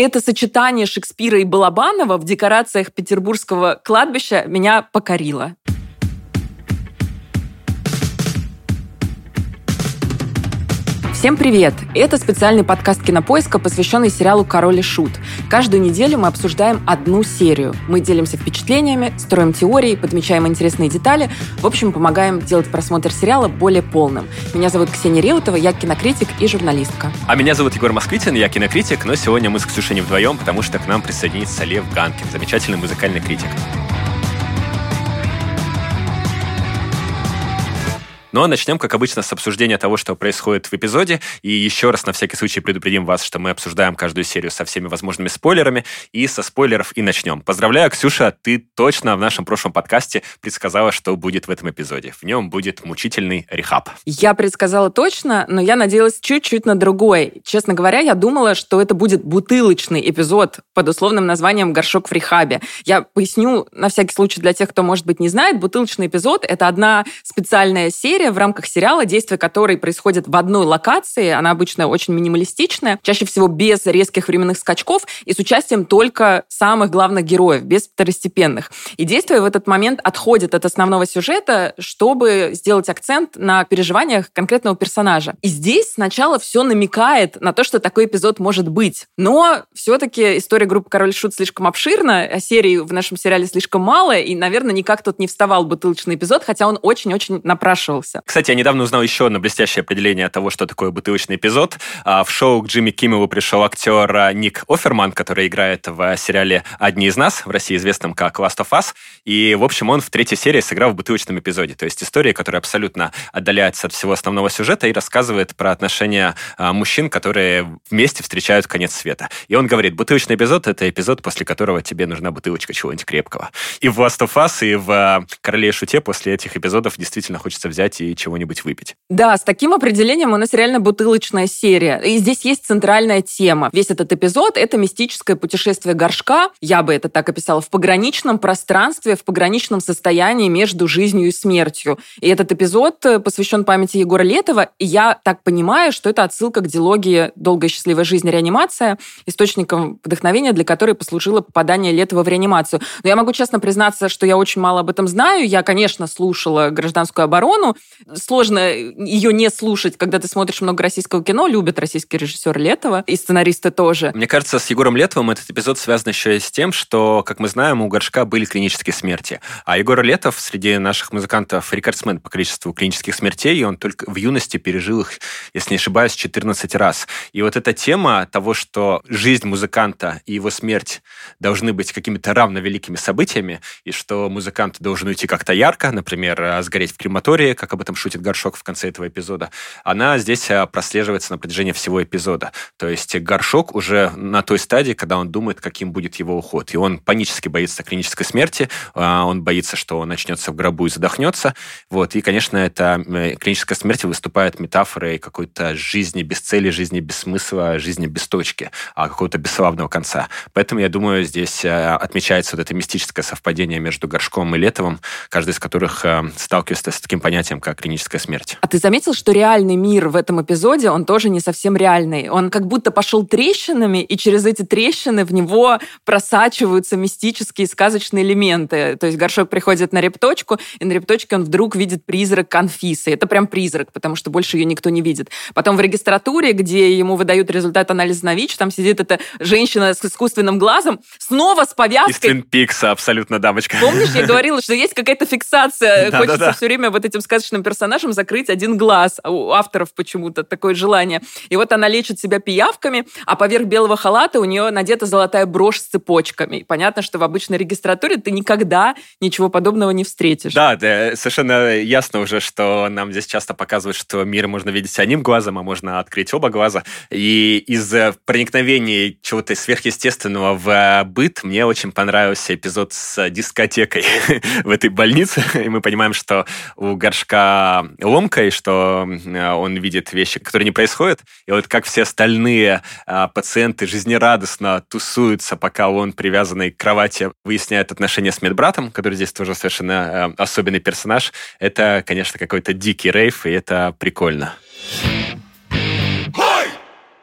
это сочетание Шекспира и Балабанова в декорациях петербургского кладбища меня покорило. Всем привет! Это специальный подкаст Кинопоиска, посвященный сериалу «Король и Шут». Каждую неделю мы обсуждаем одну серию. Мы делимся впечатлениями, строим теории, подмечаем интересные детали. В общем, помогаем делать просмотр сериала более полным. Меня зовут Ксения Реутова, я кинокритик и журналистка. А меня зовут Егор Москвитин, я кинокритик, но сегодня мы с Ксюшей не вдвоем, потому что к нам присоединится Лев Ганкин, замечательный музыкальный критик. Но начнем, как обычно, с обсуждения того, что происходит в эпизоде. И еще раз на всякий случай предупредим вас, что мы обсуждаем каждую серию со всеми возможными спойлерами. И со спойлеров и начнем. Поздравляю, Ксюша, ты точно в нашем прошлом подкасте предсказала, что будет в этом эпизоде. В нем будет мучительный рехаб. Я предсказала точно, но я надеялась чуть-чуть на другой. Честно говоря, я думала, что это будет бутылочный эпизод под условным названием «Горшок в рехабе». Я поясню на всякий случай для тех, кто, может быть, не знает. Бутылочный эпизод — это одна специальная серия, в рамках сериала, действие которой происходит в одной локации. Она обычно очень минималистичная, чаще всего без резких временных скачков и с участием только самых главных героев, без второстепенных. И действие в этот момент отходит от основного сюжета, чтобы сделать акцент на переживаниях конкретного персонажа. И здесь сначала все намекает на то, что такой эпизод может быть. Но все-таки история группы «Король Шут» слишком обширна, а серий в нашем сериале слишком мало, и, наверное, никак тут не вставал бутылочный эпизод, хотя он очень-очень напрашивался. Кстати, я недавно узнал еще одно блестящее определение того, что такое бутылочный эпизод. А, в шоу к Джимми Киммелу пришел актер а, Ник Оферман, который играет в сериале «Одни из нас», в России известном как «Last of Us». И, в общем, он в третьей серии сыграл в бутылочном эпизоде. То есть история, которая абсолютно отдаляется от всего основного сюжета и рассказывает про отношения а, мужчин, которые вместе встречают конец света. И он говорит, бутылочный эпизод — это эпизод, после которого тебе нужна бутылочка чего-нибудь крепкого. И в Last of Us, и в «Короле и шуте» после этих эпизодов действительно хочется взять и чего-нибудь выпить. Да, с таким определением у нас реально бутылочная серия. И здесь есть центральная тема. Весь этот эпизод — это мистическое путешествие горшка, я бы это так описала, в пограничном пространстве, в пограничном состоянии между жизнью и смертью. И этот эпизод э, посвящен памяти Егора Летова, и я так понимаю, что это отсылка к дилогии «Долгая счастливая жизнь. Реанимация», источником вдохновения для которой послужило попадание Летова в реанимацию. Но я могу честно признаться, что я очень мало об этом знаю. Я, конечно, слушала «Гражданскую оборону», сложно ее не слушать, когда ты смотришь много российского кино. Любит российский режиссер Летова и сценаристы тоже. Мне кажется, с Егором Летовым этот эпизод связан еще и с тем, что, как мы знаем, у Горшка были клинические смерти. А Егор Летов среди наших музыкантов рекордсмен по количеству клинических смертей, и он только в юности пережил их, если не ошибаюсь, 14 раз. И вот эта тема того, что жизнь музыканта его смерть должны быть какими-то равновеликими событиями, и что музыкант должен уйти как-то ярко, например, сгореть в крематории, как об этом шутит Горшок в конце этого эпизода, она здесь а, прослеживается на протяжении всего эпизода. То есть Горшок уже на той стадии, когда он думает, каким будет его уход. И он панически боится клинической смерти, а, он боится, что он начнется в гробу и задохнется. Вот. И, конечно, эта клиническая смерть выступает метафорой какой-то жизни без цели, жизни без смысла, жизни без точки, а какого-то бесславного конца. Поэтому, я думаю, здесь а, отмечается вот это мистическое совпадение между Горшком и Летовым, каждый из которых сталкивается с таким понятием, как клиническая смерть. А ты заметил, что реальный мир в этом эпизоде, он тоже не совсем реальный. Он как будто пошел трещинами, и через эти трещины в него просачиваются мистические сказочные элементы. То есть горшок приходит на репточку, и на репточке он вдруг видит призрак Конфисы. Это прям призрак, потому что больше ее никто не видит. Потом в регистратуре, где ему выдают результат анализа на ВИЧ, там сидит эта женщина с искусственным глазом, снова с повязкой. Из Пикса, абсолютно, дамочка. Помнишь, я говорила, что есть какая-то фиксация. Хочется все время вот этим сказочным персонажам закрыть один глаз. А у авторов почему-то такое желание. И вот она лечит себя пиявками, а поверх белого халата у нее надета золотая брошь с цепочками. И понятно, что в обычной регистратуре ты никогда ничего подобного не встретишь. Да, да, совершенно ясно уже, что нам здесь часто показывают, что мир можно видеть одним глазом, а можно открыть оба глаза. И из проникновения чего-то сверхъестественного в быт мне очень понравился эпизод с дискотекой в этой больнице. И мы понимаем, что у горшка ломкой, что он видит вещи, которые не происходят. И вот как все остальные пациенты жизнерадостно тусуются, пока он, привязанный к кровати, выясняет отношения с медбратом, который здесь тоже совершенно особенный персонаж, это, конечно, какой-то дикий рейв, и это прикольно.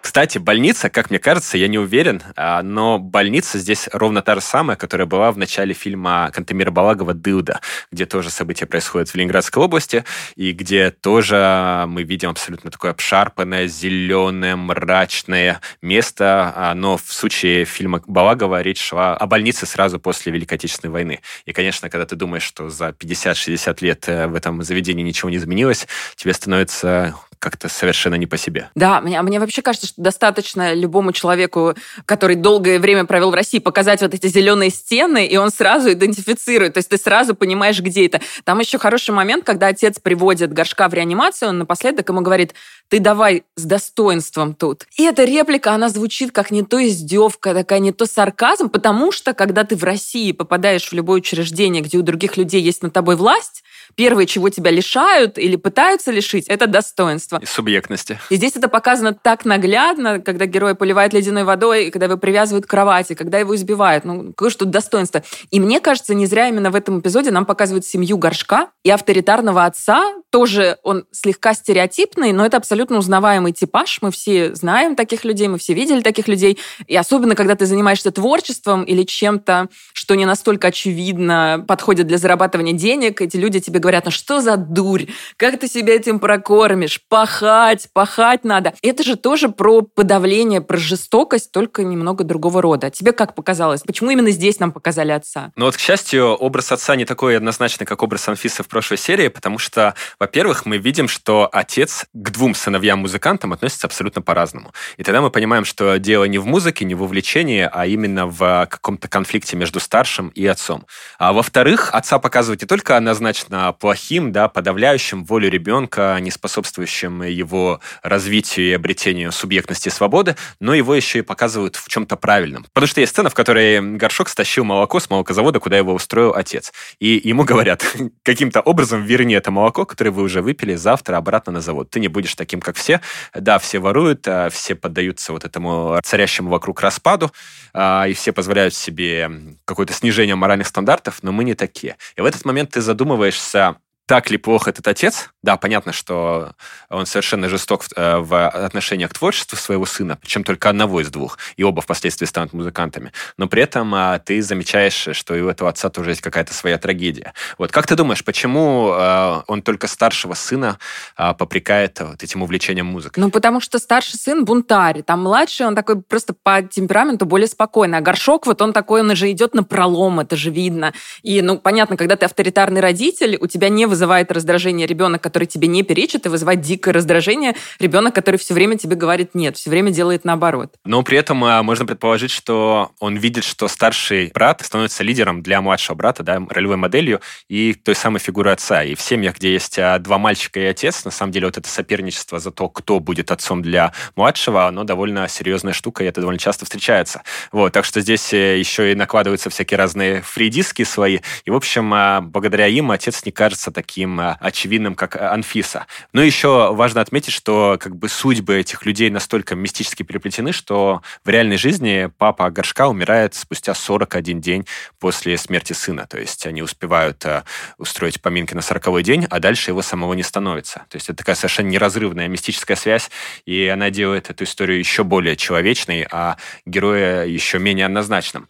Кстати, больница, как мне кажется, я не уверен, а, но больница здесь ровно та же самая, которая была в начале фильма Кантемира Балагова «Дылда», где тоже события происходят в Ленинградской области, и где тоже мы видим абсолютно такое обшарпанное, зеленое, мрачное место, а, но в случае фильма Балагова речь шла о больнице сразу после Великой Отечественной войны. И, конечно, когда ты думаешь, что за 50-60 лет э, в этом заведении ничего не изменилось, тебе становится как-то совершенно не по себе. Да, мне, мне вообще кажется, что достаточно любому человеку, который долгое время провел в России, показать вот эти зеленые стены, и он сразу идентифицирует. То есть ты сразу понимаешь, где это. Там еще хороший момент, когда отец приводит горшка в реанимацию, он напоследок ему говорит, ты давай с достоинством тут. И эта реплика, она звучит как не то издевка, такая не то сарказм, потому что, когда ты в России попадаешь в любое учреждение, где у других людей есть над тобой власть, первое, чего тебя лишают или пытаются лишить, это достоинство. И субъектности. И здесь это показано так наглядно, когда герой поливает ледяной водой, и когда его привязывают к кровати, когда его избивают. Ну, какое же тут достоинство. И мне кажется, не зря именно в этом эпизоде нам показывают семью горшка и авторитарного отца. Тоже он слегка стереотипный, но это абсолютно узнаваемый типаж. Мы все знаем таких людей, мы все видели таких людей. И особенно, когда ты занимаешься творчеством или чем-то, что не настолько очевидно подходит для зарабатывания денег, эти люди тебе говорят, ну что за дурь, как ты себя этим прокормишь, пахать, пахать надо. Это же тоже про подавление, про жестокость, только немного другого рода. Тебе как показалось? Почему именно здесь нам показали отца? Ну вот, к счастью, образ отца не такой однозначный, как образ Анфисы в прошлой серии, потому что, во-первых, мы видим, что отец к двум сыновьям-музыкантам относится абсолютно по-разному. И тогда мы понимаем, что дело не в музыке, не в увлечении, а именно в каком-то конфликте между старшим и отцом. А во-вторых, отца показывают не только однозначно плохим, да, подавляющим волю ребенка, не способствующим его развитию и обретению субъектности и свободы, но его еще и показывают в чем-то правильном. Потому что есть сцена, в которой Горшок стащил молоко с молокозавода, куда его устроил отец. И ему говорят, каким-то образом верни это молоко, которое вы уже выпили, завтра обратно на завод. Ты не будешь таким, как все. Да, все воруют, а все поддаются вот этому царящему вокруг распаду, а, и все позволяют себе какое-то снижение моральных стандартов, но мы не такие. И в этот момент ты задумываешься, так ли плох этот отец? Да, понятно, что он совершенно жесток в, э, в отношениях к творчеству своего сына, причем только одного из двух, и оба впоследствии станут музыкантами. Но при этом а, ты замечаешь, что и у этого отца тоже есть какая-то своя трагедия. Вот как ты думаешь, почему а, он только старшего сына а, попрекает вот этим увлечением музыкой? Ну, потому что старший сын бунтарь, там младший, он такой просто по темпераменту более спокойный, а горшок вот он такой, он же идет на пролом, это же видно. И, ну, понятно, когда ты авторитарный родитель, у тебя не вызывает раздражение ребенок, который тебе не перечит, и вызывает дикое раздражение ребенок, который все время тебе говорит нет, все время делает наоборот. Но при этом а, можно предположить, что он видит, что старший брат становится лидером для младшего брата, да, ролевой моделью и той самой фигуры отца. И в семьях, где есть а, два мальчика и отец, на самом деле вот это соперничество за то, кто будет отцом для младшего, оно довольно серьезная штука, и это довольно часто встречается. Вот, так что здесь э, еще и накладываются всякие разные фридиски свои. И, в общем, а, благодаря им отец не кажется таким таким э, очевидным, как э, Анфиса. Но еще важно отметить, что как бы судьбы этих людей настолько мистически переплетены, что в реальной жизни папа Горшка умирает спустя 41 день после смерти сына. То есть они успевают э, устроить поминки на 40 день, а дальше его самого не становится. То есть это такая совершенно неразрывная мистическая связь, и она делает эту историю еще более человечной, а героя еще менее однозначным.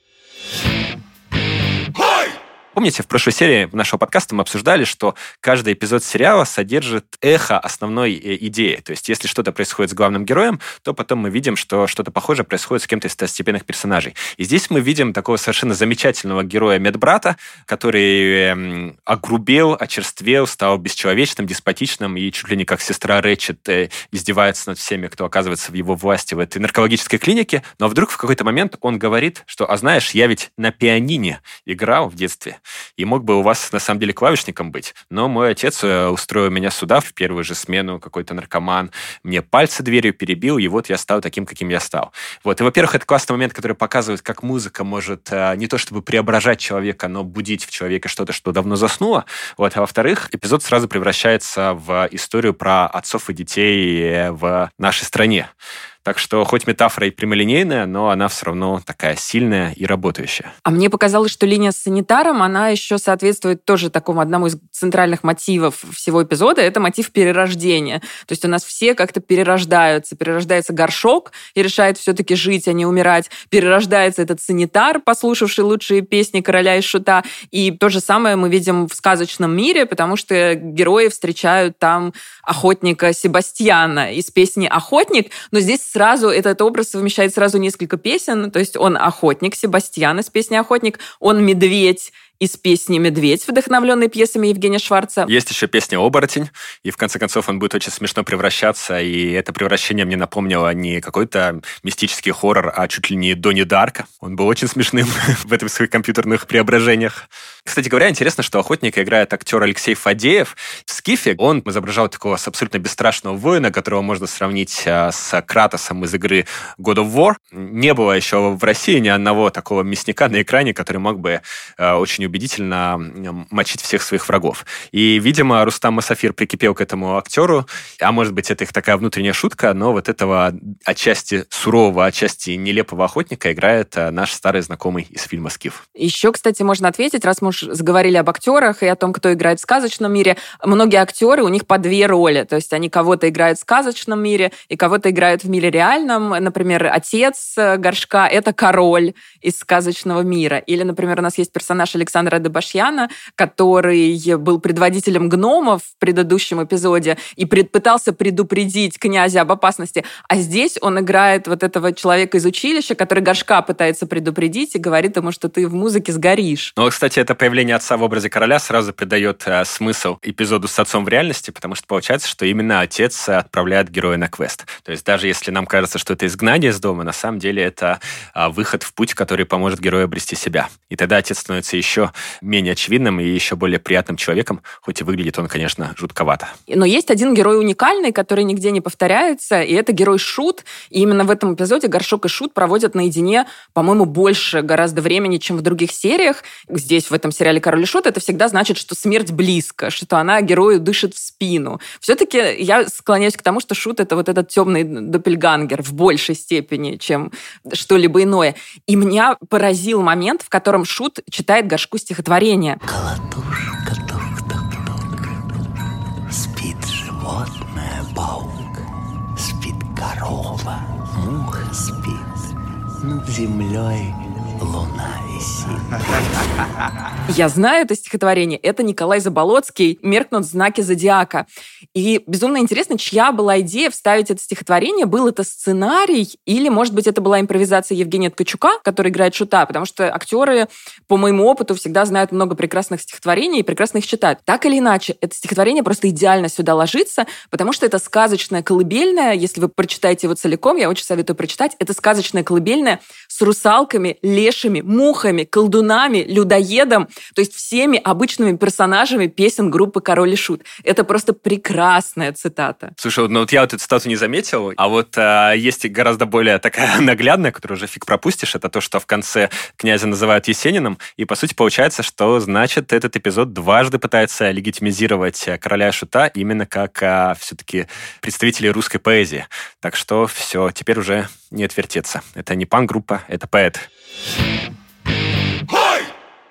Помните, в прошлой серии нашего подкаста мы обсуждали, что каждый эпизод сериала содержит эхо основной э, идеи. То есть, если что-то происходит с главным героем, то потом мы видим, что что-то похожее происходит с кем-то из второстепенных персонажей. И здесь мы видим такого совершенно замечательного героя медбрата, который эм, огрубел, очерствел, стал бесчеловечным, деспотичным и чуть ли не как сестра Рэчет э, издевается над всеми, кто оказывается в его власти в этой наркологической клинике. Но вдруг в какой-то момент он говорит, что, а знаешь, я ведь на пианине играл в детстве и мог бы у вас на самом деле клавишником быть. Но мой отец э, устроил меня сюда в первую же смену, какой-то наркоман, мне пальцы дверью перебил, и вот я стал таким, каким я стал. Вот. И, во-первых, это классный момент, который показывает, как музыка может э, не то чтобы преображать человека, но будить в человеке что-то, что давно заснуло. Вот. А во-вторых, эпизод сразу превращается в историю про отцов и детей э, в нашей стране. Так что хоть метафора и прямолинейная, но она все равно такая сильная и работающая. А мне показалось, что линия с санитаром, она еще соответствует тоже такому одному из центральных мотивов всего эпизода. Это мотив перерождения. То есть у нас все как-то перерождаются. Перерождается горшок и решает все-таки жить, а не умирать. Перерождается этот санитар, послушавший лучшие песни короля и шута. И то же самое мы видим в сказочном мире, потому что герои встречают там охотника Себастьяна из песни «Охотник», но здесь сразу этот образ совмещает сразу несколько песен, то есть он охотник, Себастьян из песни «Охотник», он медведь из песни «Медведь», вдохновленной пьесами Евгения Шварца. Есть еще песня «Оборотень», и в конце концов он будет очень смешно превращаться, и это превращение мне напомнило не какой-то мистический хоррор, а чуть ли не Донни Дарка. Он был очень смешным в этих своих компьютерных преображениях. Кстати говоря, интересно, что охотника играет актер Алексей Фадеев. В «Скифе» он изображал такого абсолютно бесстрашного воина, которого можно сравнить а, с Кратосом из игры God of War. Не было еще в России ни одного такого мясника на экране, который мог бы а, очень убедительно мочить всех своих врагов. И, видимо, Рустам Масафир прикипел к этому актеру, а может быть, это их такая внутренняя шутка, но вот этого отчасти сурового, отчасти нелепого охотника играет а, наш старый знакомый из фильма «Скиф». Еще, кстати, можно ответить, раз мы уж заговорили об актерах и о том, кто играет в сказочном мире, многие актеры, у них по две роли, то есть они кого-то играют в сказочном мире и кого-то играют в мире реальном. Например, отец э, Горшка — это король из сказочного мира. Или, например, у нас есть персонаж Александр Александра Дебашьяна, который был предводителем гномов в предыдущем эпизоде и пытался предупредить князя об опасности. А здесь он играет вот этого человека из училища, который горшка пытается предупредить и говорит ему, что ты в музыке сгоришь. Ну, кстати, это появление отца в образе короля сразу придает э, смысл эпизоду с отцом в реальности, потому что получается, что именно отец отправляет героя на квест. То есть даже если нам кажется, что это изгнание из дома, на самом деле это э, выход в путь, который поможет герою обрести себя. И тогда отец становится еще менее очевидным и еще более приятным человеком, хоть и выглядит он, конечно, жутковато. Но есть один герой уникальный, который нигде не повторяется, и это герой Шут. И именно в этом эпизоде Горшок и Шут проводят наедине, по-моему, больше гораздо времени, чем в других сериях. Здесь, в этом сериале «Король и Шут», это всегда значит, что смерть близко, что она герою дышит в спину. Все-таки я склоняюсь к тому, что Шут — это вот этот темный допельгангер в большей степени, чем что-либо иное. И меня поразил момент, в котором Шут читает Горшку стихотворение. Колотушка, тук-тук-тук, спит животное, паук, спит корова, муха спит, над землей луна висит. Я знаю это стихотворение. Это Николай Заболоцкий «Меркнут знаки зодиака». И безумно интересно, чья была идея вставить это стихотворение? Был это сценарий или, может быть, это была импровизация Евгения Ткачука, который играет Шута? Потому что актеры, по моему опыту, всегда знают много прекрасных стихотворений и прекрасно их читают. Так или иначе, это стихотворение просто идеально сюда ложится, потому что это сказочная колыбельная. Если вы прочитаете его целиком, я очень советую прочитать. Это сказочная колыбельная с русалками, лешими, мухами, колдунами, людоедом, то есть всеми обычными персонажами песен группы «Король и Шут». Это просто прекрасная цитата. Слушай, ну вот я вот эту цитату не заметил, а вот а, есть гораздо более такая наглядная, которую уже фиг пропустишь, это то, что в конце князя называют Есениным, и по сути получается, что значит этот эпизод дважды пытается легитимизировать короля и Шута именно как а, все-таки представители русской поэзии. Так что все, теперь уже не отвертеться. Это не пан-группа, это поэт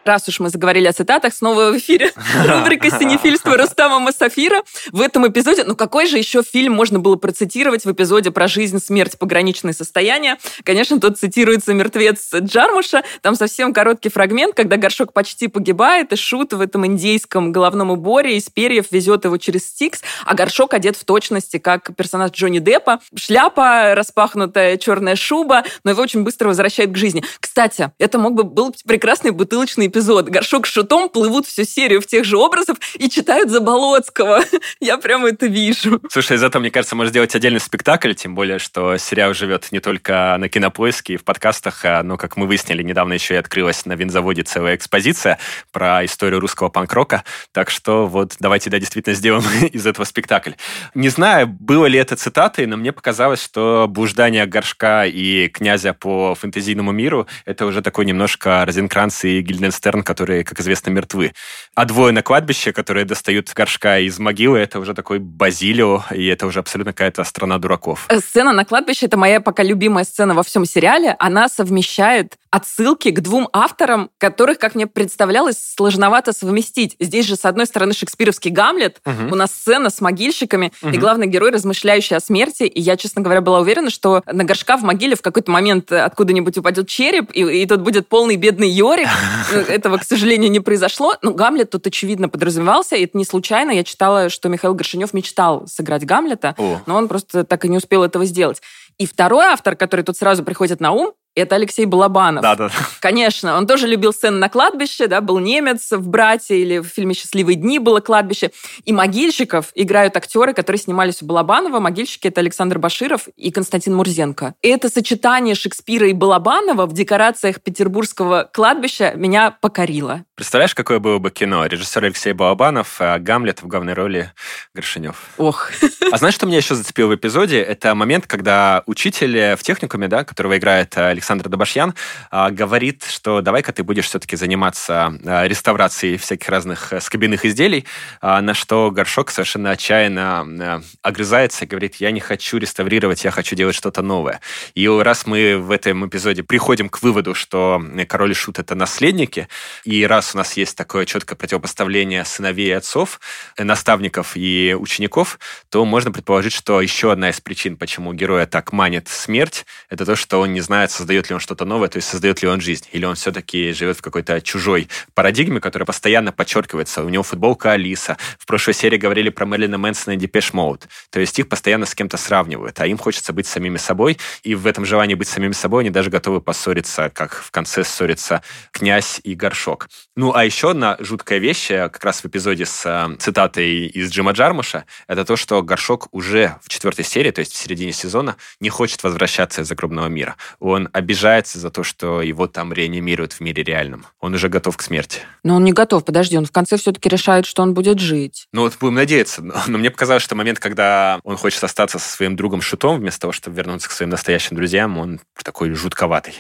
раз уж мы заговорили о цитатах, снова в эфире рубрика «Синефильство» Рустама Масафира. В этом эпизоде, ну какой же еще фильм можно было процитировать в эпизоде про жизнь, смерть, пограничное состояние? Конечно, тут цитируется «Мертвец Джармуша». Там совсем короткий фрагмент, когда горшок почти погибает, и Шут в этом индейском головном уборе из перьев везет его через Стикс, а горшок одет в точности, как персонаж Джонни Деппа. Шляпа, распахнутая черная шуба, но его очень быстро возвращают к жизни. Кстати, это мог бы был прекрасный бутылочный эпизод эпизод. Горшок с шутом плывут всю серию в тех же образах и читают Заболоцкого. Я прямо это вижу. Слушай, из этого, мне кажется, можно сделать отдельный спектакль, тем более, что сериал живет не только на кинопоиске и в подкастах, а, но, как мы выяснили, недавно еще и открылась на винзаводе целая экспозиция про историю русского панк-рока. Так что вот давайте, да, действительно сделаем из этого спектакль. Не знаю, было ли это цитатой, но мне показалось, что блуждание горшка и князя по фэнтезийному миру это уже такой немножко Розенкранц и Гильденстерн Моргенстерн, которые, как известно, мертвы. А двое на кладбище, которые достают горшка из могилы, это уже такой Базилио, и это уже абсолютно какая-то страна дураков. Э, сцена на кладбище — это моя пока любимая сцена во всем сериале. Она совмещает отсылки к двум авторам, которых, как мне представлялось, сложновато совместить. Здесь же, с одной стороны, шекспировский Гамлет, угу. у нас сцена с могильщиками, угу. и главный герой, размышляющий о смерти. И я, честно говоря, была уверена, что на горшка в могиле в какой-то момент откуда-нибудь упадет череп, и, и тут будет полный бедный Йорик. Ну, этого, к сожалению, не произошло. Но Гамлет тут, очевидно, подразумевался, и это не случайно. Я читала, что Михаил Горшинев мечтал сыграть Гамлета, О. но он просто так и не успел этого сделать. И второй автор, который тут сразу приходит на ум, это Алексей Балабанов. Да, да. Конечно, он тоже любил сцены на кладбище, да, был немец в «Брате» или в фильме «Счастливые дни» было кладбище. И могильщиков играют актеры, которые снимались у Балабанова. Могильщики — это Александр Баширов и Константин Мурзенко. И это сочетание Шекспира и Балабанова в декорациях петербургского кладбища меня покорило. Представляешь, какое было бы кино? Режиссер Алексей Балабанов, а Гамлет в главной роли Горшинев. Ох. А знаешь, что меня еще зацепило в эпизоде? Это момент, когда учитель в техникуме, да, которого играет Александр Александр Добашьян, а, говорит, что давай-ка ты будешь все-таки заниматься а, реставрацией всяких разных э, скобяных изделий, а, на что Горшок совершенно отчаянно огрызается и говорит, я не хочу реставрировать, я хочу делать что-то новое. И раз мы в этом эпизоде приходим к выводу, что король и шут — это наследники, и раз у нас есть такое четкое противопоставление сыновей и отцов, э, наставников и учеников, то можно предположить, что еще одна из причин, почему героя так манит смерть, это то, что он не знает, создает создает ли он что-то новое, то есть создает ли он жизнь, или он все-таки живет в какой-то чужой парадигме, которая постоянно подчеркивается. У него футболка Алиса. В прошлой серии говорили про Мэрилина Мэнсона и Депеш Моут. То есть их постоянно с кем-то сравнивают, а им хочется быть самими собой, и в этом желании быть самими собой они даже готовы поссориться, как в конце ссорятся князь и горшок. Ну, а еще одна жуткая вещь, э, как раз в эпизоде с э, цитатой из Джима Джармуша, это то, что горшок уже в четвертой серии, то есть в середине сезона, не хочет возвращаться из загробного мира. Он обижается за то, что его там реанимируют в мире реальном. Он уже готов к смерти. Но он не готов, подожди, он в конце все-таки решает, что он будет жить. Ну вот будем надеяться. Но, но мне показалось, что момент, когда он хочет остаться со своим другом Шутом, вместо того, чтобы вернуться к своим настоящим друзьям, он такой жутковатый.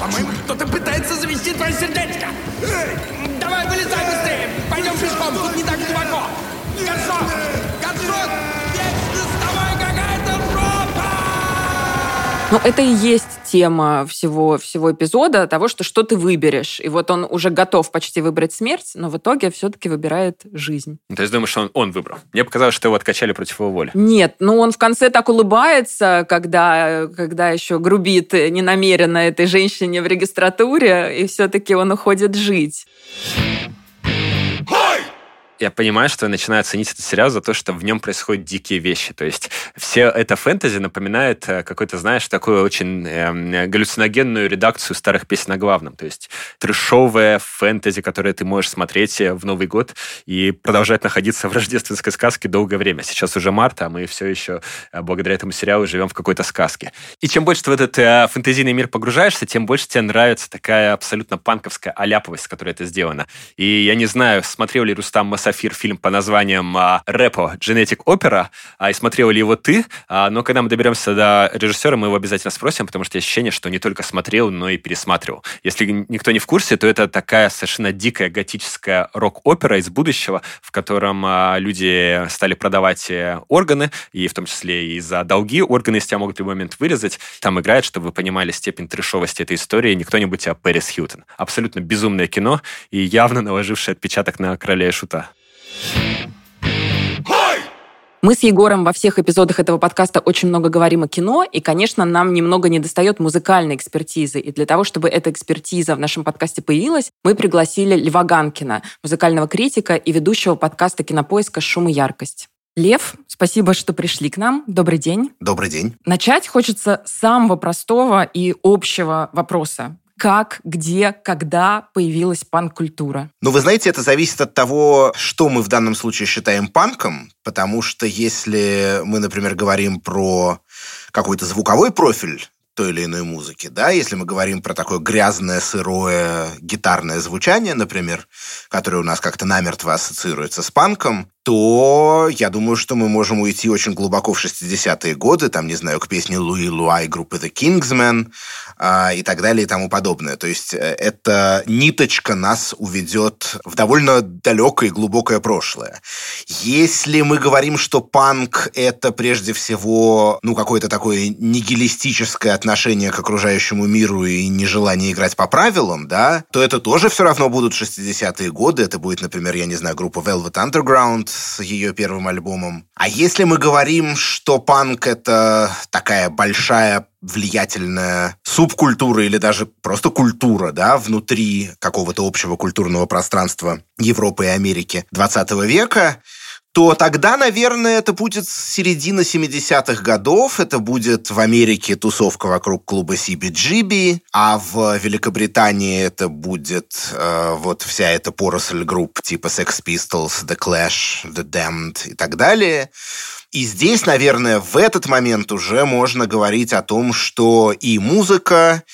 По-моему, кто-то пытается завести твое сердечко. Давай, вылезай быстрее. Пойдем пешком, тут не так Ну, это и есть тема всего, всего эпизода, того, что что ты выберешь. И вот он уже готов почти выбрать смерть, но в итоге все-таки выбирает жизнь. Ну, то есть думаешь, что он, он выбрал? Мне показалось, что его откачали против его воли. Нет, ну он в конце так улыбается, когда, когда еще грубит ненамеренно этой женщине в регистратуре, и все-таки он уходит жить я понимаю, что я начинаю ценить этот сериал за то, что в нем происходят дикие вещи. То есть все это фэнтези напоминает э, какой-то, знаешь, такую очень э, галлюциногенную редакцию старых песен о главном. То есть трешовое фэнтези, которое ты можешь смотреть э, в Новый год и продолжать находиться в рождественской сказке долгое время. Сейчас уже март, а мы все еще э, благодаря этому сериалу живем в какой-то сказке. И чем больше ты в этот э, фэнтезийный мир погружаешься, тем больше тебе нравится такая абсолютно панковская аляповость, с которой это сделано. И я не знаю, смотрел ли Рустам Масаф Сафир фильм по названием «Репо. Genetic Opera», и смотрел ли его ты, а, но когда мы доберемся до режиссера, мы его обязательно спросим, потому что есть ощущение, что не только смотрел, но и пересматривал. Если никто не в курсе, то это такая совершенно дикая готическая рок-опера из будущего, в котором а, люди стали продавать э, органы, и в том числе и за долги органы из тебя могут в любой момент вырезать. Там играет, чтобы вы понимали степень трешовости этой истории, не кто-нибудь, а Пэрис Хьютон. Абсолютно безумное кино и явно наложившее отпечаток на короля и шута. Мы с Егором во всех эпизодах этого подкаста очень много говорим о кино, и, конечно, нам немного недостает музыкальной экспертизы. И для того, чтобы эта экспертиза в нашем подкасте появилась, мы пригласили Льва Ганкина, музыкального критика и ведущего подкаста «Кинопоиска. Шум и яркость». Лев, спасибо, что пришли к нам. Добрый день. Добрый день. Начать хочется с самого простого и общего вопроса как, где, когда появилась панк-культура? Ну, вы знаете, это зависит от того, что мы в данном случае считаем панком, потому что если мы, например, говорим про какой-то звуковой профиль, той или иной музыки, да, если мы говорим про такое грязное, сырое гитарное звучание, например, которое у нас как-то намертво ассоциируется с панком, то я думаю, что мы можем уйти очень глубоко в 60-е годы, там, не знаю, к песне Луи Луай группы The Kingsmen а, и так далее и тому подобное. То есть э, эта ниточка нас уведет в довольно далекое и глубокое прошлое. Если мы говорим, что панк — это прежде всего ну, какое-то такое нигилистическое отношение к окружающему миру и нежелание играть по правилам, да, то это тоже все равно будут 60-е годы. Это будет, например, я не знаю, группа Velvet Underground, с ее первым альбомом. А если мы говорим, что панк — это такая большая влиятельная субкультура или даже просто культура, да, внутри какого-то общего культурного пространства Европы и Америки 20 века, то тогда, наверное, это будет середина 70-х годов, это будет в Америке тусовка вокруг клуба CBGB, а в Великобритании это будет э, вот вся эта поросль групп типа Sex Pistols, The Clash, The Damned и так далее. И здесь, наверное, в этот момент уже можно говорить о том, что и музыка,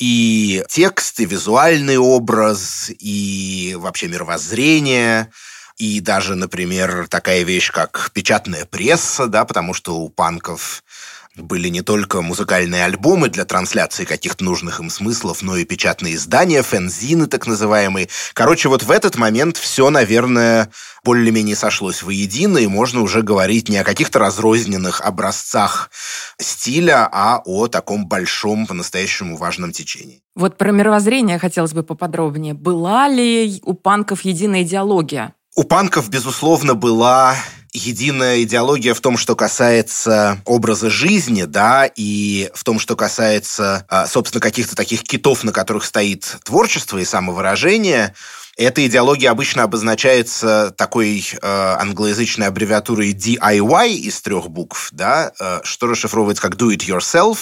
и текст, и визуальный образ, и вообще мировоззрение – и даже, например, такая вещь, как печатная пресса, да, потому что у панков были не только музыкальные альбомы для трансляции каких-то нужных им смыслов, но и печатные издания, фензины так называемые. Короче, вот в этот момент все, наверное, более-менее сошлось воедино, и можно уже говорить не о каких-то разрозненных образцах стиля, а о таком большом, по-настоящему важном течении. Вот про мировоззрение хотелось бы поподробнее. Была ли у панков единая идеология? У панков, безусловно, была единая идеология в том, что касается образа жизни, да, и в том, что касается, а, собственно, каких-то таких китов, на которых стоит творчество и самовыражение. Эта идеология обычно обозначается такой э, англоязычной аббревиатурой DIY из трех букв, да, э, что расшифровывается как do it yourself,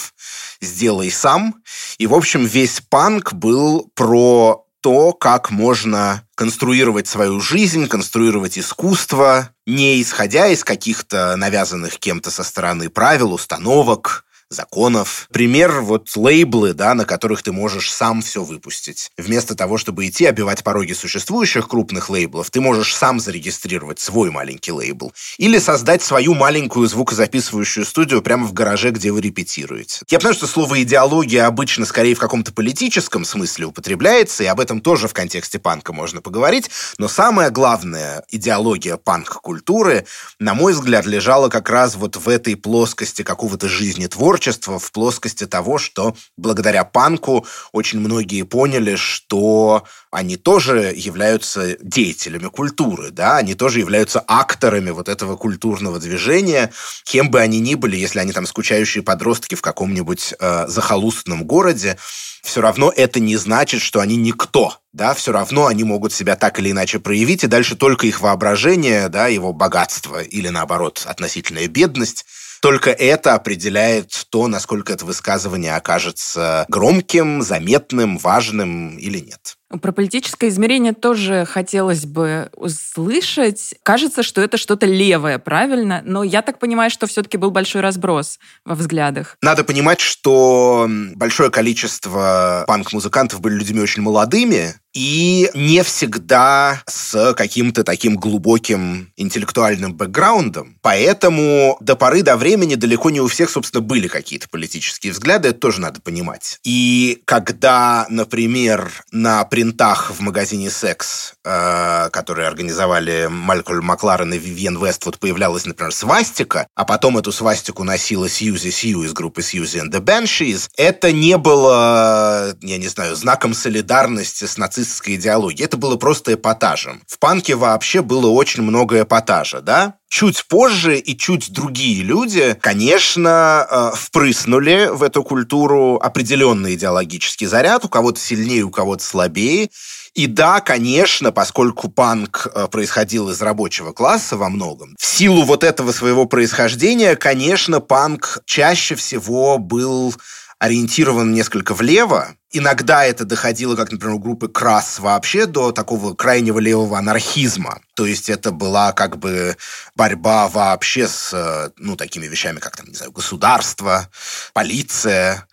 сделай сам. И, в общем, весь панк был про то, как можно конструировать свою жизнь, конструировать искусство, не исходя из каких-то навязанных кем-то со стороны правил, установок, законов. Пример вот лейблы, да, на которых ты можешь сам все выпустить. Вместо того, чтобы идти обивать пороги существующих крупных лейблов, ты можешь сам зарегистрировать свой маленький лейбл. Или создать свою маленькую звукозаписывающую студию прямо в гараже, где вы репетируете. Я понимаю, что слово «идеология» обычно скорее в каком-то политическом смысле употребляется, и об этом тоже в контексте панка можно поговорить, но самая главная идеология панк-культуры, на мой взгляд, лежала как раз вот в этой плоскости какого-то жизнетворчества, творчество в плоскости того, что благодаря панку очень многие поняли, что они тоже являются деятелями культуры, да, они тоже являются акторами вот этого культурного движения, кем бы они ни были, если они там скучающие подростки в каком-нибудь э, захолустном городе, все равно это не значит, что они никто, да, все равно они могут себя так или иначе проявить, и дальше только их воображение, да, его богатство или, наоборот, относительная бедность только это определяет то, насколько это высказывание окажется громким, заметным, важным или нет. Про политическое измерение тоже хотелось бы услышать. Кажется, что это что-то левое, правильно? Но я так понимаю, что все-таки был большой разброс во взглядах. Надо понимать, что большое количество панк-музыкантов были людьми очень молодыми, и не всегда с каким-то таким глубоким интеллектуальным бэкграундом. Поэтому до поры до времени далеко не у всех, собственно, были какие-то политические взгляды, это тоже надо понимать. И когда, например, на принтах в магазине «Секс», э, которые организовали Малькольм Макларен и Вивьен Вествуд, появлялась, например, свастика, а потом эту свастику носила Сьюзи Сью из группы Сьюзи and the Banshees, это не было, я не знаю, знаком солидарности с нацистской идеологией. Это было просто эпатажем. В панке вообще было очень много эпатажа, да? Чуть позже и чуть другие люди, конечно, э, впрыснули в эту культуру определенный идеологический заряд, у кого-то сильнее, у кого-то слабее. И да, конечно, поскольку панк э, происходил из рабочего класса во многом, в силу вот этого своего происхождения, конечно, панк чаще всего был ориентирован несколько влево. Иногда это доходило, как, например, у группы Крас вообще до такого крайнего левого анархизма. То есть это была как бы борьба вообще с, ну, такими вещами, как, там, не знаю, государство, полиция,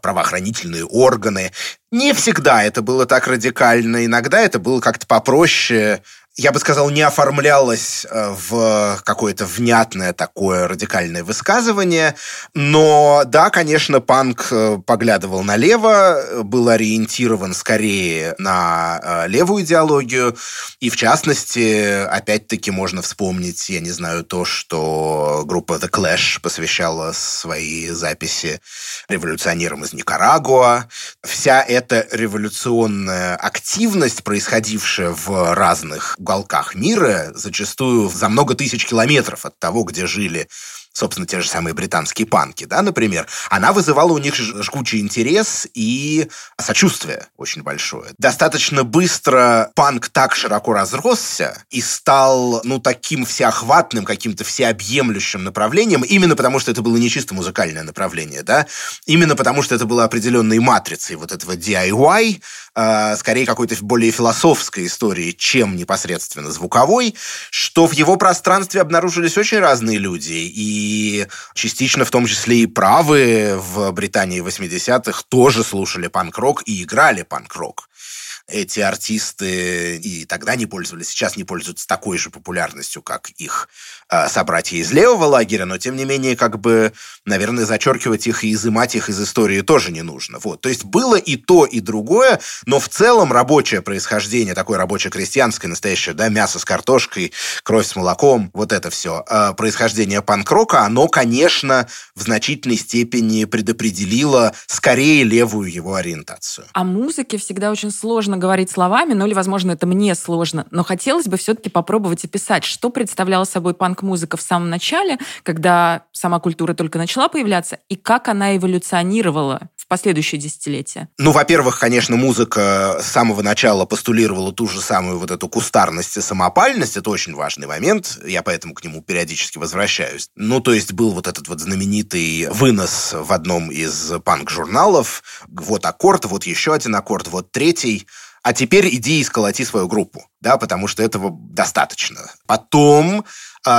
правоохранительные органы. Не всегда это было так радикально, иногда это было как-то попроще, я бы сказал, не оформлялось э, в какое-то внятное такое радикальное высказывание. Но да, конечно, панк э, поглядывал налево, был ориентирован скорее на э, левую идеологию. И в частности, опять-таки можно вспомнить, я не знаю, то, что группа The Clash посвящала свои записи революционерам из Никарагуа. Вся эта революционная активность, происходившая в разных уголках мира, зачастую за много тысяч километров от того, где жили собственно, те же самые британские панки, да, например, она вызывала у них жгучий интерес и сочувствие очень большое. Достаточно быстро панк так широко разросся и стал, ну, таким всеохватным, каким-то всеобъемлющим направлением, именно потому, что это было не чисто музыкальное направление, да, именно потому, что это было определенной матрицей вот этого DIY, э, скорее какой-то более философской истории, чем непосредственно звуковой, что в его пространстве обнаружились очень разные люди, и и частично в том числе и правые в Британии 80-х тоже слушали панк-рок и играли панк-рок эти артисты и тогда не пользовались, сейчас не пользуются такой же популярностью, как их э, собратья из левого лагеря, но тем не менее, как бы, наверное, зачеркивать их и изымать их из истории тоже не нужно. Вот. То есть было и то, и другое, но в целом рабочее происхождение, такое рабочее крестьянское, настоящее, да, мясо с картошкой, кровь с молоком, вот это все, э, происхождение панк-рока, оно, конечно, в значительной степени предопределило скорее левую его ориентацию. О музыке всегда очень сложно сложно говорить словами, ну или, возможно, это мне сложно, но хотелось бы все-таки попробовать описать, что представляла собой панк-музыка в самом начале, когда сама культура только начала появляться, и как она эволюционировала в последующие десятилетия? Ну, во-первых, конечно, музыка с самого начала постулировала ту же самую вот эту кустарность и самопальность. Это очень важный момент. Я поэтому к нему периодически возвращаюсь. Ну, то есть был вот этот вот знаменитый вынос в одном из панк-журналов. Вот аккорд, вот еще один аккорд, вот третий а теперь иди и сколоти свою группу, да, потому что этого достаточно. Потом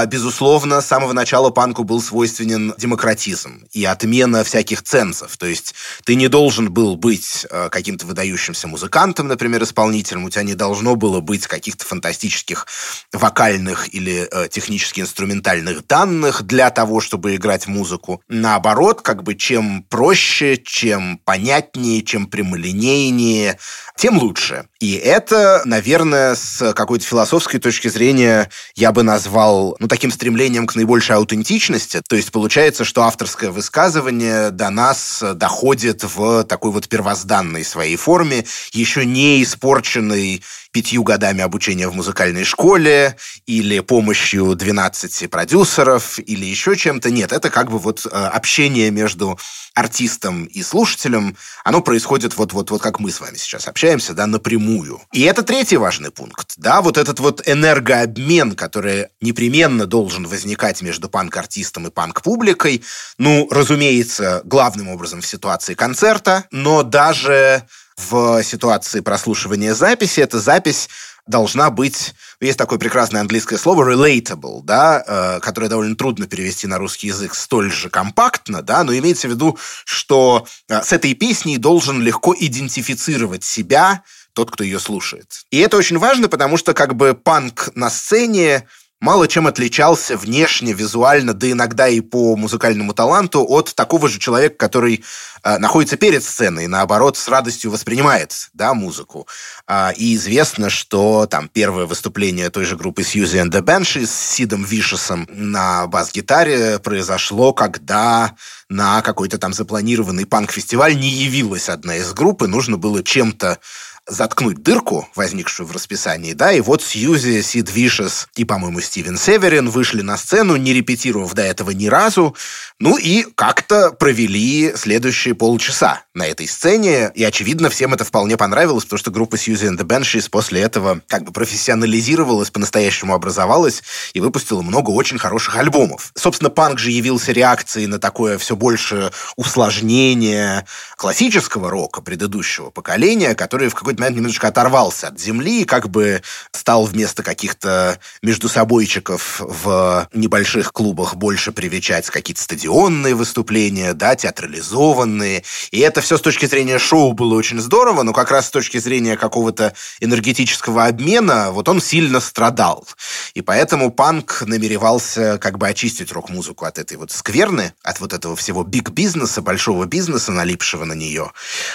безусловно, с самого начала панку был свойственен демократизм и отмена всяких цензов. То есть ты не должен был быть а, каким-то выдающимся музыкантом, например, исполнителем, у тебя не должно было быть каких-то фантастических вокальных или а, технически инструментальных данных для того, чтобы играть музыку. Наоборот, как бы чем проще, чем понятнее, чем прямолинейнее, тем лучше. И это, наверное, с какой-то философской точки зрения я бы назвал ну, таким стремлением к наибольшей аутентичности. То есть получается, что авторское высказывание до нас доходит в такой вот первозданной своей форме, еще не испорченной пятью годами обучения в музыкальной школе или помощью 12 продюсеров или еще чем-то. Нет, это как бы вот э, общение между артистом и слушателем, оно происходит вот, вот, вот как мы с вами сейчас общаемся, да, напрямую. И это третий важный пункт, да, вот этот вот энергообмен, который непременно должен возникать между панк-артистом и панк-публикой, ну, разумеется, главным образом в ситуации концерта, но даже в ситуации прослушивания записи, эта запись должна быть, есть такое прекрасное английское слово relatable, да, э, которое довольно трудно перевести на русский язык столь же компактно, да, но имеется в виду, что э, с этой песней должен легко идентифицировать себя тот, кто ее слушает. И это очень важно, потому что как бы панк на сцене мало чем отличался внешне, визуально, да иногда и по музыкальному таланту от такого же человека, который э, находится перед сценой наоборот, с радостью воспринимает да, музыку. Э, и известно, что там первое выступление той же группы Suzy and the Banshees с Сидом Вишесом на бас-гитаре произошло, когда на какой-то там запланированный панк-фестиваль не явилась одна из групп, и нужно было чем-то заткнуть дырку, возникшую в расписании, да, и вот Сьюзи, Сид Вишес и, по-моему, Стивен Северин вышли на сцену, не репетировав до этого ни разу, ну и как-то провели следующие полчаса на этой сцене, и, очевидно, всем это вполне понравилось, потому что группа Сьюзи and the Banshees после этого как бы профессионализировалась, по-настоящему образовалась и выпустила много очень хороших альбомов. Собственно, панк же явился реакцией на такое все больше усложнение классического рока предыдущего поколения, которое в какой какой-то момент немножечко оторвался от земли и как бы стал вместо каких-то междусобойчиков в небольших клубах больше привечать какие-то стадионные выступления, да, театрализованные. И это все с точки зрения шоу было очень здорово, но как раз с точки зрения какого-то энергетического обмена вот он сильно страдал. И поэтому панк намеревался как бы очистить рок-музыку от этой вот скверны, от вот этого всего биг-бизнеса, большого бизнеса, налипшего на нее,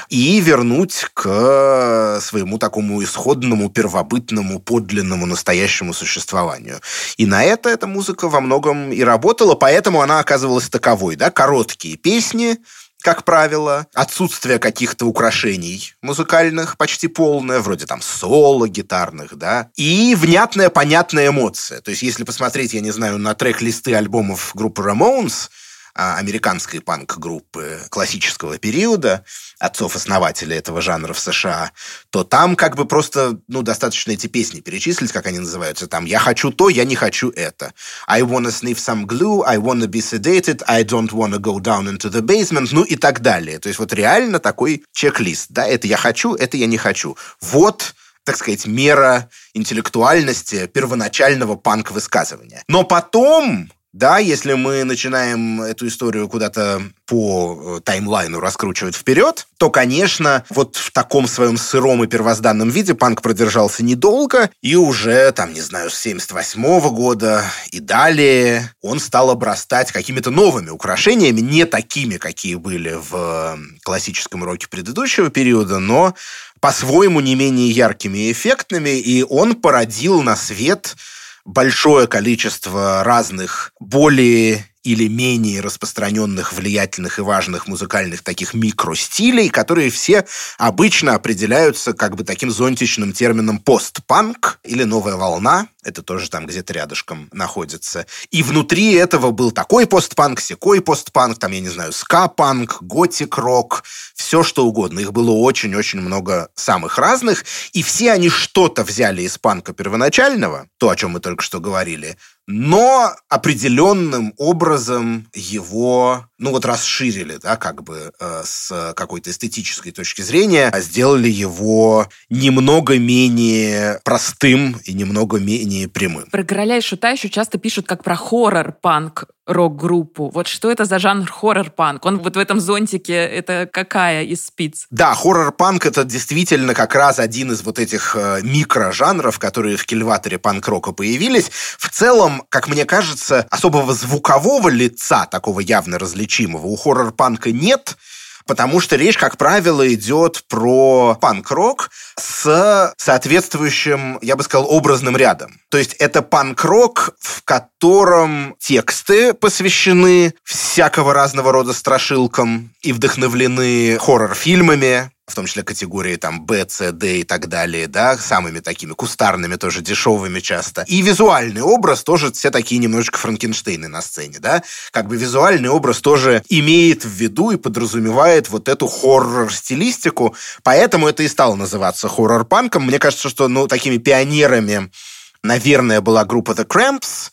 и вернуть к своему такому исходному, первобытному, подлинному, настоящему существованию. И на это эта музыка во многом и работала, поэтому она оказывалась таковой, да, короткие песни, как правило, отсутствие каких-то украшений музыкальных почти полное, вроде там соло гитарных, да, и внятная, понятная эмоция. То есть, если посмотреть, я не знаю, на трек-листы альбомов группы Ramones, американской панк-группы классического периода, отцов-основателей этого жанра в США, то там как бы просто, ну, достаточно эти песни перечислить, как они называются. Там «Я хочу то, я не хочу это». «I wanna sniff some glue», «I wanna be sedated», «I don't wanna go down into the basement», ну и так далее. То есть вот реально такой чек-лист. Да, это я хочу, это я не хочу. Вот так сказать, мера интеллектуальности первоначального панк-высказывания. Но потом да, если мы начинаем эту историю куда-то по э, таймлайну раскручивать вперед, то, конечно, вот в таком своем сыром и первозданном виде панк продержался недолго, и уже, там, не знаю, с 78 -го года и далее он стал обрастать какими-то новыми украшениями, не такими, какие были в классическом роке предыдущего периода, но по-своему не менее яркими и эффектными, и он породил на свет большое количество разных более или менее распространенных, влиятельных и важных музыкальных таких микростилей, которые все обычно определяются как бы таким зонтичным термином постпанк или новая волна. Это тоже там где-то рядышком находится. И внутри этого был такой постпанк, секой постпанк, там, я не знаю, ска-панк, готик-рок, все что угодно. Их было очень-очень много самых разных, и все они что-то взяли из панка первоначального, то, о чем мы только что говорили, но определенным образом его, ну вот расширили, да, как бы э, с какой-то эстетической точки зрения, а сделали его немного менее простым и немного менее прямым. Про короля и шута еще часто пишут как про хоррор-панк рок-группу. Вот что это за жанр хоррор-панк? Он вот в этом зонтике, это какая из спиц? Да, хоррор-панк это действительно как раз один из вот этих э, микро-жанров, которые в кильваторе панк-рока появились. В целом, как мне кажется, особого звукового лица, такого явно различимого, у хоррор-панка нет, потому что речь, как правило, идет про панк-рок с соответствующим, я бы сказал, образным рядом. То есть это панк-рок, в котором тексты посвящены всякого разного рода страшилкам и вдохновлены хоррор-фильмами, в том числе категории там Б, С, Д и так далее, да, самыми такими кустарными, тоже дешевыми часто. И визуальный образ тоже все такие немножечко Франкенштейны на сцене, да. Как бы визуальный образ тоже имеет в виду и подразумевает вот эту хоррор-стилистику, поэтому это и стало называться хоррор-панком. Мне кажется, что, ну, такими пионерами, наверное, была группа The Cramps,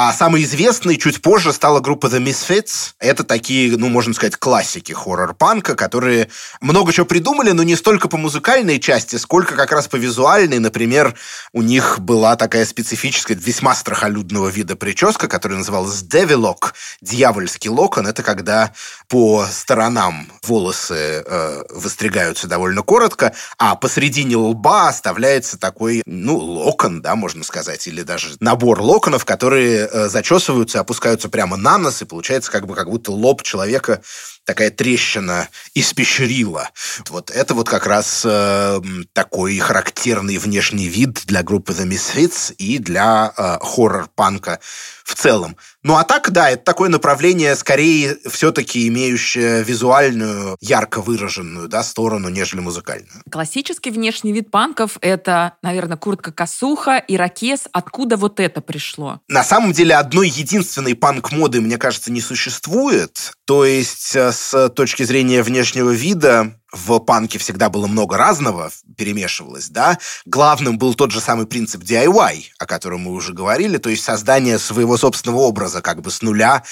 а самой известной чуть позже стала группа The Misfits. Это такие, ну, можно сказать, классики хоррор-панка, которые много чего придумали, но не столько по музыкальной части, сколько как раз по визуальной. Например, у них была такая специфическая, весьма страхолюдного вида прическа, которая называлась Девилок, дьявольский локон. Это когда по сторонам волосы э, выстригаются довольно коротко, а посредине лба оставляется такой, ну, локон, да, можно сказать, или даже набор локонов, которые зачесываются, опускаются прямо на нос, и получается как бы как будто лоб человека такая трещина испещрила. Вот это вот как раз э, такой характерный внешний вид для группы The Misfits и для э, хоррор-панка в целом. Ну а так, да, это такое направление, скорее все-таки имеющее визуальную, ярко выраженную да, сторону, нежели музыкальную. Классический внешний вид панков — это, наверное, куртка-косуха, ирокез. Откуда вот это пришло? На самом деле одной единственной панк-моды, мне кажется, не существует. То есть э, с точки зрения внешнего вида в панке всегда было много разного, перемешивалось, да. Главным был тот же самый принцип DIY, о котором мы уже говорили, то есть создание своего собственного образа как бы с нуля,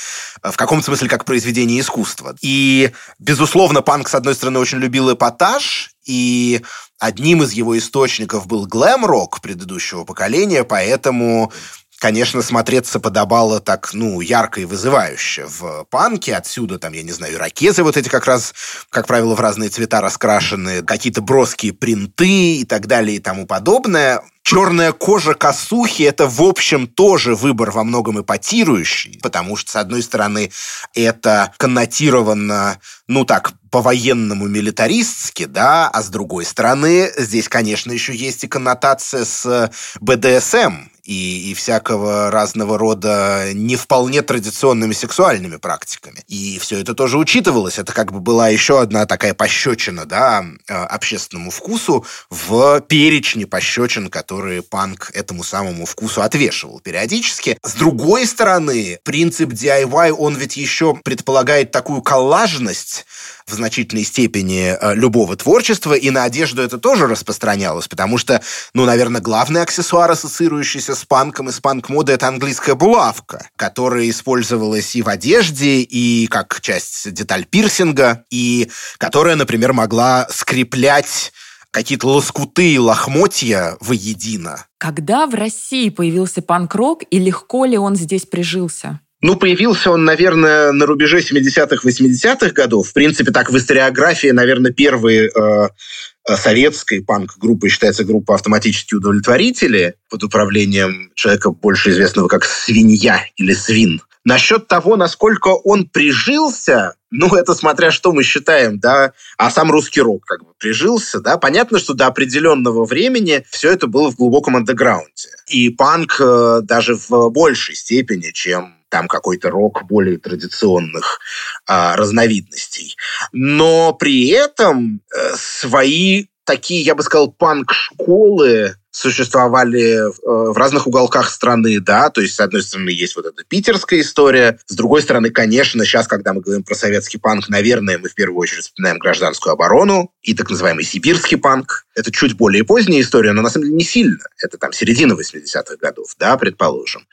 э, в каком смысле как произведение искусства. И, безусловно, панк, с одной стороны, очень любил эпатаж, и одним из его источников был глэм-рок предыдущего поколения, поэтому конечно, смотреться подобало так, ну, ярко и вызывающе в панке. Отсюда, там, я не знаю, ирокезы вот эти как раз, как правило, в разные цвета раскрашены, какие-то броские принты и так далее и тому подобное. Черная кожа косухи – это, в общем, тоже выбор во многом эпатирующий, потому что, с одной стороны, это коннотировано, ну так, по-военному милитаристски, да, а с другой стороны, здесь, конечно, еще есть и коннотация с БДСМ, и, и всякого разного рода не вполне традиционными сексуальными практиками. И все это тоже учитывалось. Это как бы была еще одна такая пощечина, да, э, общественному вкусу в перечне пощечин, которые панк этому самому вкусу отвешивал периодически. С другой стороны, принцип DIY, он ведь еще предполагает такую коллажность, в значительной степени э, любого творчества, и на одежду это тоже распространялось, потому что, ну, наверное, главный аксессуар, ассоциирующийся с панком и с панк-модой, это английская булавка, которая использовалась и в одежде, и как часть деталь пирсинга, и которая, например, могла скреплять какие-то лоскуты и лохмотья воедино. Когда в России появился панк-рок, и легко ли он здесь прижился? Ну, появился он, наверное, на рубеже 70-х, 80-х годов. В принципе, так в историографии, наверное, первые э, э, советской панк-группой считается группа «Автоматические удовлетворители» под управлением человека, больше известного как «Свинья» или «Свин». Насчет того, насколько он прижился, ну, это смотря что мы считаем, да, а сам русский рок как бы прижился, да. Понятно, что до определенного времени все это было в глубоком андеграунде. И панк э, даже в большей степени, чем там какой-то рок более традиционных а, разновидностей. Но при этом э, свои такие, я бы сказал, панк-школы существовали э, в разных уголках страны, да, то есть, с одной стороны, есть вот эта питерская история, с другой стороны, конечно, сейчас, когда мы говорим про советский панк, наверное, мы в первую очередь вспоминаем гражданскую оборону и так называемый сибирский панк. Это чуть более поздняя история, но на самом деле не сильно. Это там середина 80-х годов, да, предположим.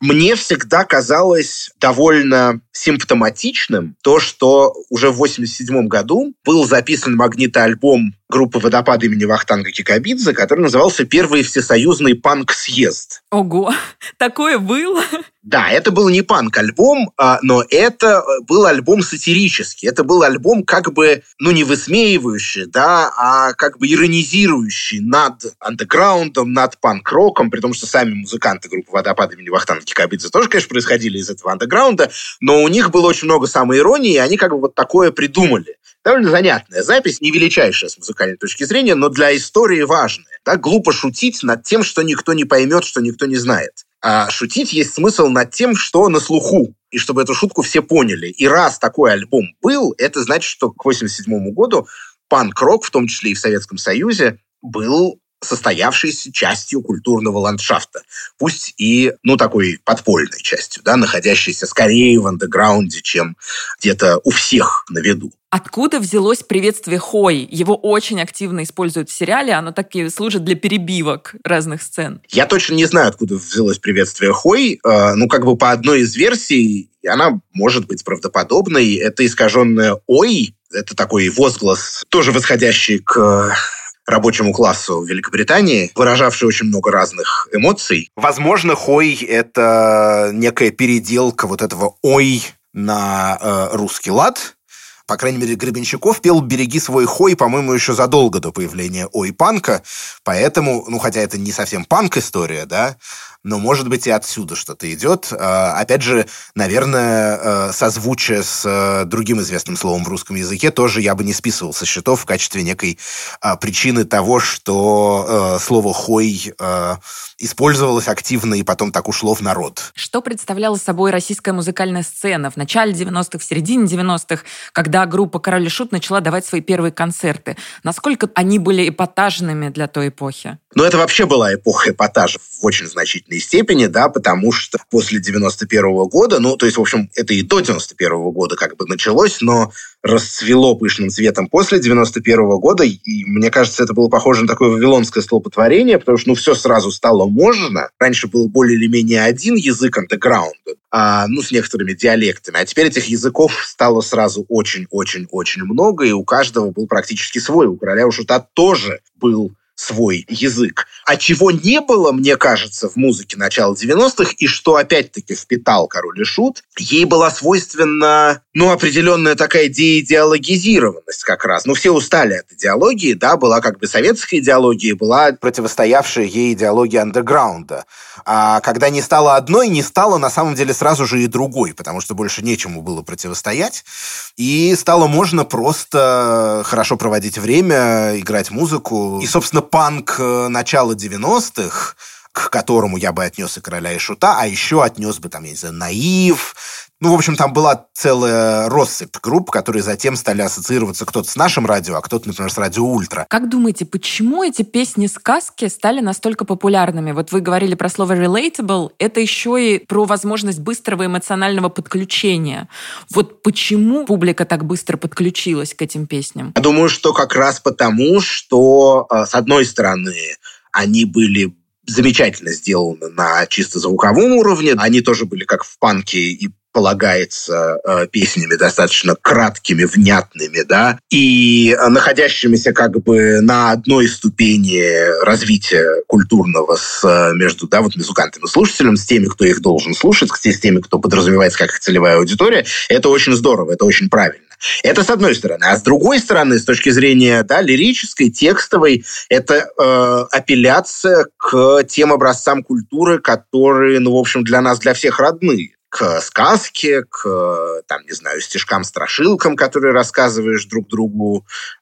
Мне всегда казалось довольно симптоматичным то, что уже в 87 году был записан магнитоальбом группы «Водопад» имени Вахтанга Кикабидзе, который назывался «Первый всесоюзный панк-съезд». Ого, такое было? Да, это был не панк-альбом, а, но это был альбом сатирический. Это был альбом как бы, ну, не высмеивающий, да, а как бы иронизирующий над андеграундом, над панк-роком, при том, что сами музыканты группы «Водопад» имени Вахтанга Кикабидзе тоже, конечно, происходили из этого андеграунда, но у них было очень много самоиронии, и они как бы вот такое придумали довольно занятная запись, не величайшая с музыкальной точки зрения, но для истории важная. Так глупо шутить над тем, что никто не поймет, что никто не знает. А шутить есть смысл над тем, что на слуху, и чтобы эту шутку все поняли. И раз такой альбом был, это значит, что к 87 году панк-рок, в том числе и в Советском Союзе, был состоявшейся частью культурного ландшафта. Пусть и, ну, такой подпольной частью, да, находящейся скорее в андеграунде, чем где-то у всех на виду. Откуда взялось приветствие Хой? Его очень активно используют в сериале, оно так и служит для перебивок разных сцен. Я точно не знаю, откуда взялось приветствие Хой. Э, ну, как бы по одной из версий, она может быть правдоподобной. Это искаженное «ой», это такой возглас, тоже восходящий к рабочему классу Великобритании, выражавший очень много разных эмоций. Возможно, хой — это некая переделка вот этого «ой» на э, русский лад, по крайней мере, Гребенщиков пел «Береги свой хой», по-моему, еще задолго до появления ой-панка, поэтому, ну, хотя это не совсем панк-история, да, но, может быть, и отсюда что-то идет. А, опять же, наверное, э, созвучие с э, другим известным словом в русском языке тоже я бы не списывал со счетов в качестве некой а, причины того, что э, слово «хой» использовалось активно и потом так ушло в народ. Что представляла собой российская музыкальная сцена в начале 90-х, в середине 90-х, когда группа «Король и Шут» начала давать свои первые концерты? Насколько они были эпатажными для той эпохи? Ну, это вообще была эпоха эпатажа в очень значительной степени, да, потому что после 91 -го года, ну, то есть, в общем, это и до 91 -го года как бы началось, но расцвело пышным цветом после 91 -го года, и мне кажется, это было похоже на такое вавилонское столпотворение, потому что, ну, все сразу стало можно. Раньше был более или менее один язык андеграунда, а, ну, с некоторыми диалектами, а теперь этих языков стало сразу очень очень-очень-очень много, и у каждого был практически свой. У короля у шута тоже был свой язык. А чего не было, мне кажется, в музыке начала 90-х, и что опять-таки впитал король и шут, ей была свойственна, ну, определенная такая деидеологизированность как раз. Ну, все устали от идеологии, да, была как бы советская идеология, была противостоявшая ей идеология андеграунда. А когда не стало одной, не стало на самом деле сразу же и другой, потому что больше нечему было противостоять. И стало можно просто хорошо проводить время, играть музыку. И, собственно, панк э, начала 90-х, к которому я бы отнес и «Короля и Шута», а еще отнес бы, там, я не знаю, «Наив», ну, в общем, там была целая россыпь групп, которые затем стали ассоциироваться кто-то с нашим радио, а кто-то, например, с радио Ультра. Как думаете, почему эти песни-сказки стали настолько популярными? Вот вы говорили про слово relatable, это еще и про возможность быстрого эмоционального подключения. Вот почему публика так быстро подключилась к этим песням? Я думаю, что как раз потому, что, э, с одной стороны, они были замечательно сделаны на чисто звуковом уровне. Они тоже были как в панке и полагается э, песнями достаточно краткими, внятными, да, и находящимися как бы на одной ступени развития культурного с, э, между, да, вот музыкантами слушателем, с теми, кто их должен слушать, с теми, кто подразумевается как их целевая аудитория, это очень здорово, это очень правильно. Это с одной стороны. А с другой стороны, с точки зрения да, лирической, текстовой, это э, апелляция к тем образцам культуры, которые, ну, в общем, для нас, для всех родные к сказке, к, там, не знаю, стишкам-страшилкам, которые рассказываешь друг другу. э,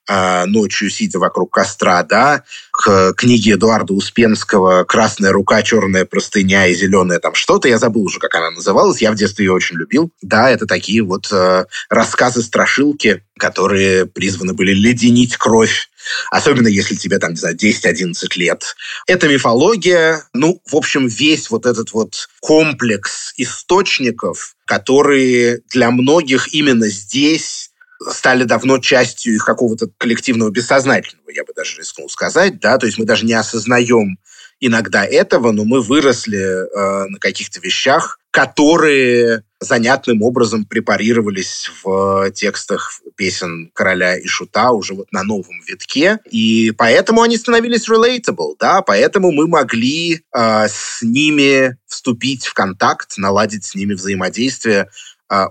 ночью, сидя вокруг костра, да, к книге Эдуарда Успенского «Красная рука, черная простыня и зеленая там что-то». Я забыл уже, как она называлась. Я в детстве ее очень любил. Да, это такие вот э, рассказы-страшилки, которые призваны были леденить кровь Особенно если тебе там, не знаю, 10-11 лет. Это мифология. Ну, в общем, весь вот этот вот комплекс источников, которые для многих именно здесь стали давно частью их какого-то коллективного бессознательного, я бы даже рискнул сказать, да, то есть мы даже не осознаем иногда этого, но мы выросли э, на каких-то вещах, которые занятным образом препарировались в текстах песен Короля и Шута уже вот на новом витке. И поэтому они становились relatable, да, поэтому мы могли э, с ними вступить в контакт, наладить с ними взаимодействие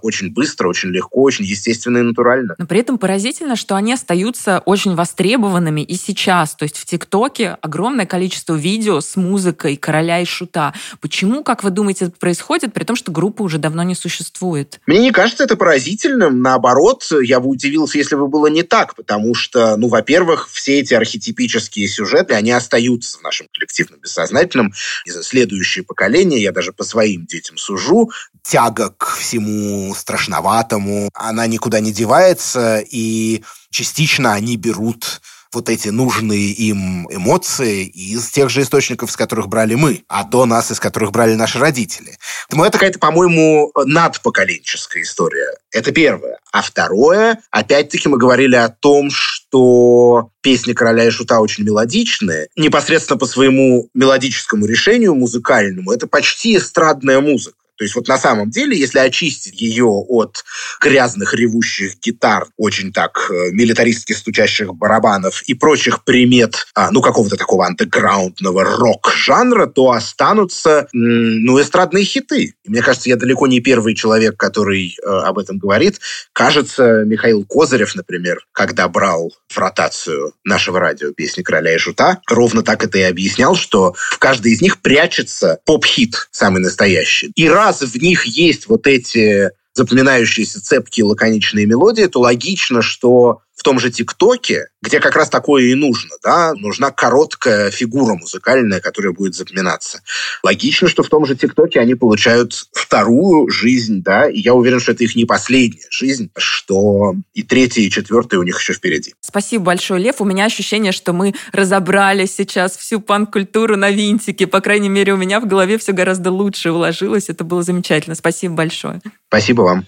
очень быстро, очень легко, очень естественно и натурально. Но при этом поразительно, что они остаются очень востребованными и сейчас. То есть в ТикТоке огромное количество видео с музыкой короля и шута. Почему, как вы думаете, это происходит, при том, что группа уже давно не существует? Мне не кажется это поразительным. Наоборот, я бы удивился, если бы было не так, потому что, ну, во-первых, все эти архетипические сюжеты, они остаются в нашем коллективном бессознательном. Следующее поколение, я даже по своим детям сужу, тяга к всему страшноватому, она никуда не девается, и частично они берут вот эти нужные им эмоции из тех же источников, с которых брали мы, а до нас, из которых брали наши родители. Поэтому это какая-то, по-моему, надпоколенческая история. Это первое. А второе, опять-таки мы говорили о том, что песни «Короля и Шута» очень мелодичные. Непосредственно по своему мелодическому решению музыкальному это почти эстрадная музыка. То есть вот на самом деле, если очистить ее от грязных ревущих гитар, очень так э, милитаристски стучащих барабанов и прочих примет, а, ну, какого-то такого андеграундного рок-жанра, то останутся, ну, эстрадные хиты. И мне кажется, я далеко не первый человек, который э, об этом говорит. Кажется, Михаил Козырев, например, когда брал в ротацию нашего радио песни «Короля и Жута», ровно так это и объяснял, что в каждой из них прячется поп-хит самый настоящий. И раз в них есть вот эти запоминающиеся цепкие лаконичные мелодии, то логично, что том же ТикТоке, где как раз такое и нужно, да, нужна короткая фигура музыкальная, которая будет запоминаться. Логично, что в том же ТикТоке они получают вторую жизнь, да, и я уверен, что это их не последняя жизнь, что и третья, и четвертая у них еще впереди. Спасибо большое, Лев. У меня ощущение, что мы разобрали сейчас всю панк-культуру на винтике. По крайней мере, у меня в голове все гораздо лучше уложилось. Это было замечательно. Спасибо большое. Спасибо вам.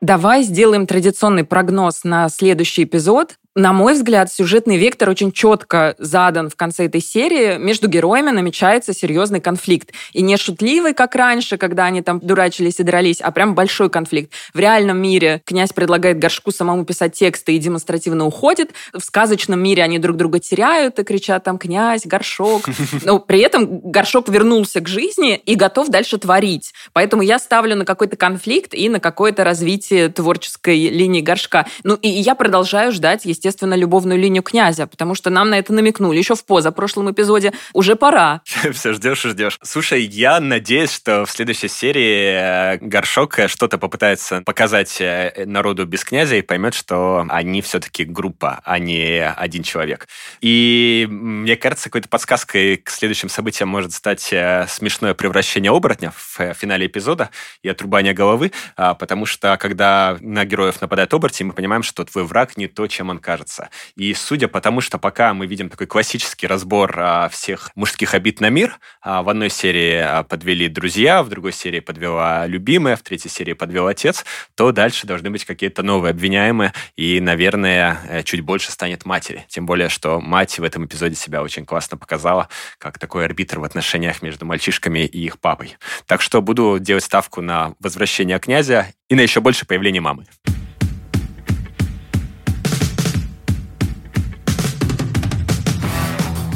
Давай сделаем традиционный прогноз на следующий эпизод. На мой взгляд, сюжетный вектор очень четко задан в конце этой серии. Между героями намечается серьезный конфликт. И не шутливый, как раньше, когда они там дурачились и дрались, а прям большой конфликт. В реальном мире князь предлагает Горшку самому писать тексты и демонстративно уходит. В сказочном мире они друг друга теряют и кричат там «князь», «горшок». Но при этом Горшок вернулся к жизни и готов дальше творить. Поэтому я ставлю на какой-то конфликт и на какое-то развитие творческой линии Горшка. Ну и я продолжаю ждать, естественно, любовную линию князя, потому что нам на это намекнули еще в позапрошлом эпизоде. Уже пора. Все ждешь и ждешь. Слушай, я надеюсь, что в следующей серии э, Горшок э, что-то попытается показать э, народу без князя и поймет, что они все-таки группа, а не один человек. И мне кажется, какой-то подсказкой к следующим событиям может стать смешное превращение оборотня в финале эпизода и отрубание головы, а, потому что когда на героев нападает оборотень, мы понимаем, что твой враг не то, чем он кажется. И судя по тому, что пока мы видим такой классический разбор а, всех мужских обид на мир, а, в одной серии подвели друзья, в другой серии подвела любимая, в третьей серии подвел отец, то дальше должны быть какие-то новые обвиняемые, и, наверное, э, чуть больше станет матери. Тем более, что мать в этом эпизоде себя очень классно показала, как такой арбитр в отношениях между мальчишками и их папой. Так что буду делать ставку на возвращение князя и на еще больше появления мамы.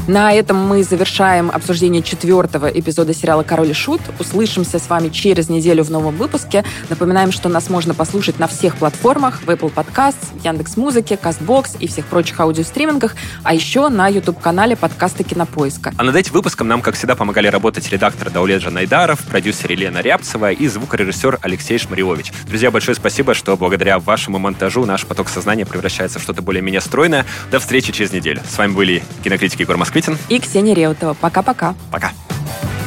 На этом мы завершаем обсуждение четвертого эпизода сериала «Король и Шут». Услышимся с вами через неделю в новом выпуске. Напоминаем, что нас можно послушать на всех платформах, в Apple Podcasts, в Яндекс.Музыке, Castbox и всех прочих аудиостримингах, а еще на YouTube-канале подкаста «Кинопоиска». А над этим выпуском нам, как всегда, помогали работать редактор Дауледжа Найдаров, продюсер Елена Рябцева и звукорежиссер Алексей Шмариович. Друзья, большое спасибо, что благодаря вашему монтажу наш поток сознания превращается в что-то более-менее стройное. До встречи через неделю. С вами были кинокритики Егор Петин. И Ксения Реутова. Пока-пока. Пока. -пока. Пока.